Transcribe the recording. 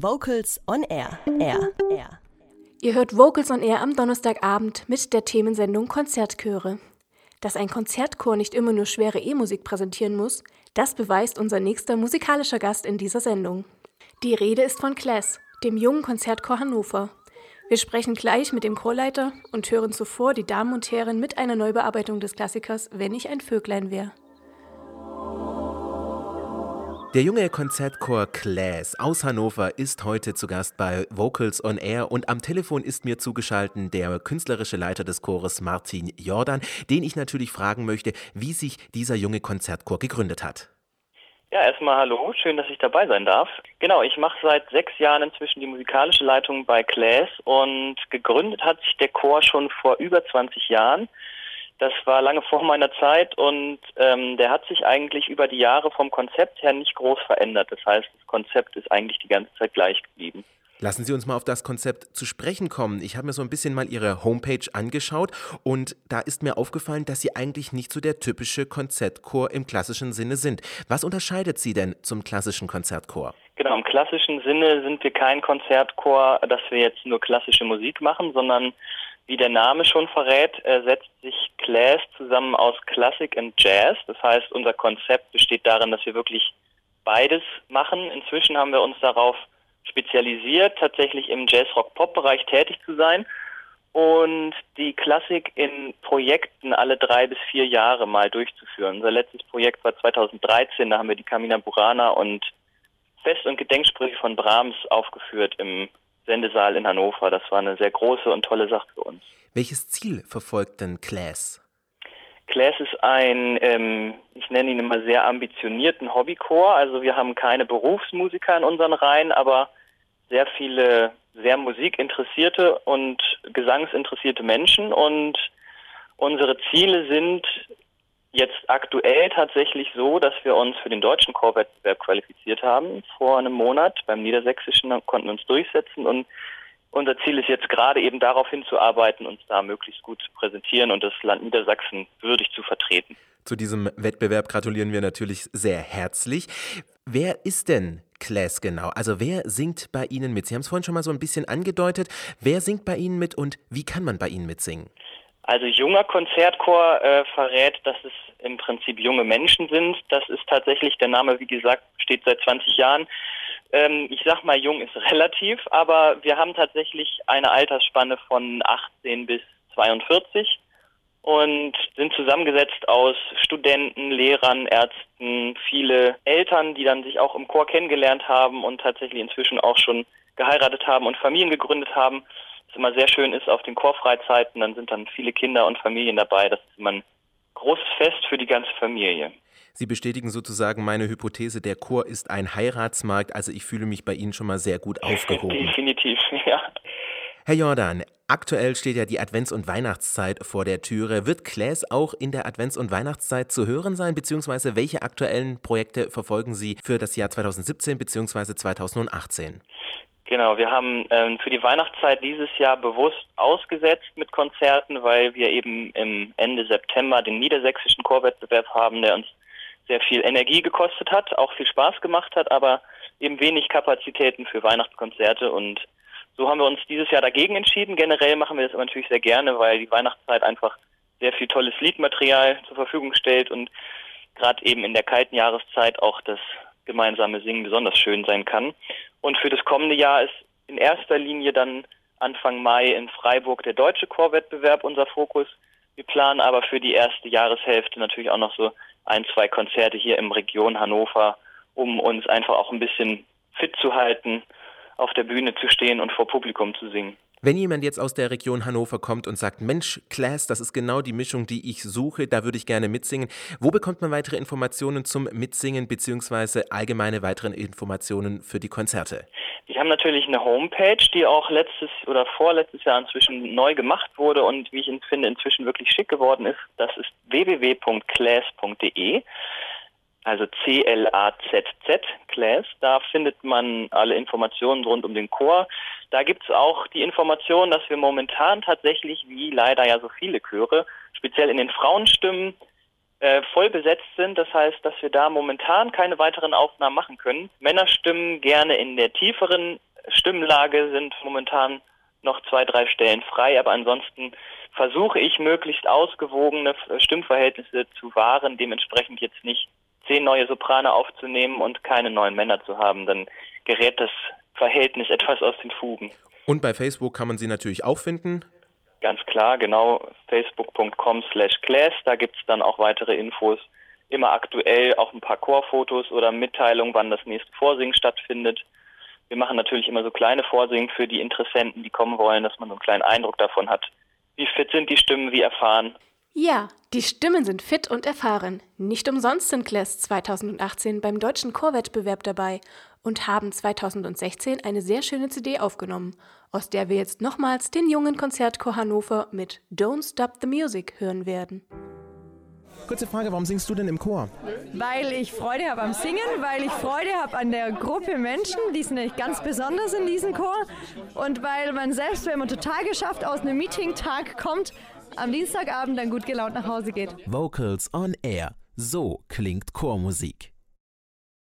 Vocals on Air. Air. Air. Ihr hört Vocals on Air am Donnerstagabend mit der Themensendung Konzertchöre. Dass ein Konzertchor nicht immer nur schwere E-Musik präsentieren muss, das beweist unser nächster musikalischer Gast in dieser Sendung. Die Rede ist von Class, dem jungen Konzertchor Hannover. Wir sprechen gleich mit dem Chorleiter und hören zuvor die Damen und Herren mit einer Neubearbeitung des Klassikers Wenn ich ein Vöglein wär. Der junge Konzertchor Class aus Hannover ist heute zu Gast bei Vocals on Air und am Telefon ist mir zugeschaltet der künstlerische Leiter des Chores Martin Jordan, den ich natürlich fragen möchte, wie sich dieser junge Konzertchor gegründet hat. Ja, erstmal hallo, schön, dass ich dabei sein darf. Genau, ich mache seit sechs Jahren inzwischen die musikalische Leitung bei Class und gegründet hat sich der Chor schon vor über 20 Jahren. Das war lange vor meiner Zeit und ähm, der hat sich eigentlich über die Jahre vom Konzept her nicht groß verändert. Das heißt, das Konzept ist eigentlich die ganze Zeit gleich geblieben. Lassen Sie uns mal auf das Konzept zu sprechen kommen. Ich habe mir so ein bisschen mal Ihre Homepage angeschaut und da ist mir aufgefallen, dass Sie eigentlich nicht so der typische Konzertchor im klassischen Sinne sind. Was unterscheidet Sie denn zum klassischen Konzertchor? Genau, im klassischen Sinne sind wir kein Konzertchor, dass wir jetzt nur klassische Musik machen, sondern wie der Name schon verrät, äh, setzt sich Class zusammen aus Klassik und Jazz. Das heißt, unser Konzept besteht darin, dass wir wirklich beides machen. Inzwischen haben wir uns darauf spezialisiert, tatsächlich im Jazz-Rock-Pop-Bereich tätig zu sein und die Klassik in Projekten alle drei bis vier Jahre mal durchzuführen. Unser letztes Projekt war 2013, da haben wir die Camina Burana und Fest- und Gedenksprüche von Brahms aufgeführt im Sendesaal in Hannover. Das war eine sehr große und tolle Sache für uns. Welches Ziel verfolgt denn Class? Class ist ein, ähm, ich nenne ihn immer sehr ambitionierten Hobbychor. Also wir haben keine Berufsmusiker in unseren Reihen, aber sehr viele sehr musikinteressierte und gesangsinteressierte Menschen. Und unsere Ziele sind jetzt aktuell tatsächlich so, dass wir uns für den deutschen Chorwettbewerb qualifiziert haben. Vor einem Monat beim Niedersächsischen konnten wir uns durchsetzen und unser Ziel ist jetzt gerade eben darauf hinzuarbeiten, uns da möglichst gut zu präsentieren und das Land Niedersachsen würdig zu vertreten. Zu diesem Wettbewerb gratulieren wir natürlich sehr herzlich. Wer ist denn Class genau? Also wer singt bei Ihnen mit? Sie haben es vorhin schon mal so ein bisschen angedeutet. Wer singt bei Ihnen mit und wie kann man bei Ihnen mitsingen? Also junger Konzertchor äh, verrät, dass es im Prinzip junge Menschen sind. Das ist tatsächlich, der Name, wie gesagt, steht seit 20 Jahren. Ähm, ich sag mal, jung ist relativ, aber wir haben tatsächlich eine Altersspanne von 18 bis 42 und sind zusammengesetzt aus Studenten, Lehrern, Ärzten, viele Eltern, die dann sich auch im Chor kennengelernt haben und tatsächlich inzwischen auch schon geheiratet haben und Familien gegründet haben was immer sehr schön ist auf den Chorfreizeiten, dann sind dann viele Kinder und Familien dabei. Das ist immer ein großes Fest für die ganze Familie. Sie bestätigen sozusagen meine Hypothese, der Chor ist ein Heiratsmarkt, also ich fühle mich bei Ihnen schon mal sehr gut aufgehoben. Definitiv, ja. Herr Jordan, aktuell steht ja die Advents- und Weihnachtszeit vor der Türe. Wird Claes auch in der Advents- und Weihnachtszeit zu hören sein, beziehungsweise welche aktuellen Projekte verfolgen Sie für das Jahr 2017 beziehungsweise 2018? Genau, wir haben ähm, für die Weihnachtszeit dieses Jahr bewusst ausgesetzt mit Konzerten, weil wir eben im Ende September den niedersächsischen Chorwettbewerb haben, der uns sehr viel Energie gekostet hat, auch viel Spaß gemacht hat, aber eben wenig Kapazitäten für Weihnachtskonzerte und so haben wir uns dieses Jahr dagegen entschieden. Generell machen wir das aber natürlich sehr gerne, weil die Weihnachtszeit einfach sehr viel tolles Liedmaterial zur Verfügung stellt und gerade eben in der kalten Jahreszeit auch das gemeinsame Singen besonders schön sein kann. Und für das kommende Jahr ist in erster Linie dann Anfang Mai in Freiburg der deutsche Chorwettbewerb unser Fokus. Wir planen aber für die erste Jahreshälfte natürlich auch noch so ein, zwei Konzerte hier im Region Hannover, um uns einfach auch ein bisschen fit zu halten, auf der Bühne zu stehen und vor Publikum zu singen. Wenn jemand jetzt aus der Region Hannover kommt und sagt, Mensch, Class, das ist genau die Mischung, die ich suche, da würde ich gerne mitsingen. Wo bekommt man weitere Informationen zum Mitsingen bzw. allgemeine weitere Informationen für die Konzerte? Wir haben natürlich eine Homepage, die auch letztes oder vorletztes Jahr inzwischen neu gemacht wurde und wie ich finde inzwischen wirklich schick geworden ist. Das ist www.class.de also C-L-A-Z-Z, Class. Da findet man alle Informationen rund um den Chor. Da gibt es auch die Information, dass wir momentan tatsächlich, wie leider ja so viele Chöre, speziell in den Frauenstimmen, äh, voll besetzt sind. Das heißt, dass wir da momentan keine weiteren Aufnahmen machen können. Männerstimmen gerne in der tieferen Stimmlage sind momentan noch zwei, drei Stellen frei, aber ansonsten versuche ich möglichst ausgewogene Stimmverhältnisse zu wahren, dementsprechend jetzt nicht zehn neue Soprane aufzunehmen und keine neuen Männer zu haben, dann gerät das Verhältnis etwas aus den Fugen. Und bei Facebook kann man sie natürlich auch finden. Ganz klar, genau, facebook.com slash class, da gibt es dann auch weitere Infos. Immer aktuell auch ein paar Chorfotos oder Mitteilungen, wann das nächste Vorsingen stattfindet. Wir machen natürlich immer so kleine Vorsingen für die Interessenten, die kommen wollen, dass man so einen kleinen Eindruck davon hat, wie fit sind die Stimmen, wie erfahren. Ja, die Stimmen sind fit und erfahren. Nicht umsonst sind Class 2018 beim deutschen Chorwettbewerb dabei und haben 2016 eine sehr schöne CD aufgenommen, aus der wir jetzt nochmals den jungen Konzertchor Hannover mit Don't Stop the Music hören werden. Kurze Frage, warum singst du denn im Chor? Weil ich Freude habe am Singen, weil ich Freude habe an der Gruppe Menschen, die sind nämlich ganz besonders in diesem Chor und weil man selbst, wenn man total geschafft aus einem Meeting-Tag kommt, am Dienstagabend dann gut gelaunt nach Hause geht. Vocals on Air. So klingt Chormusik.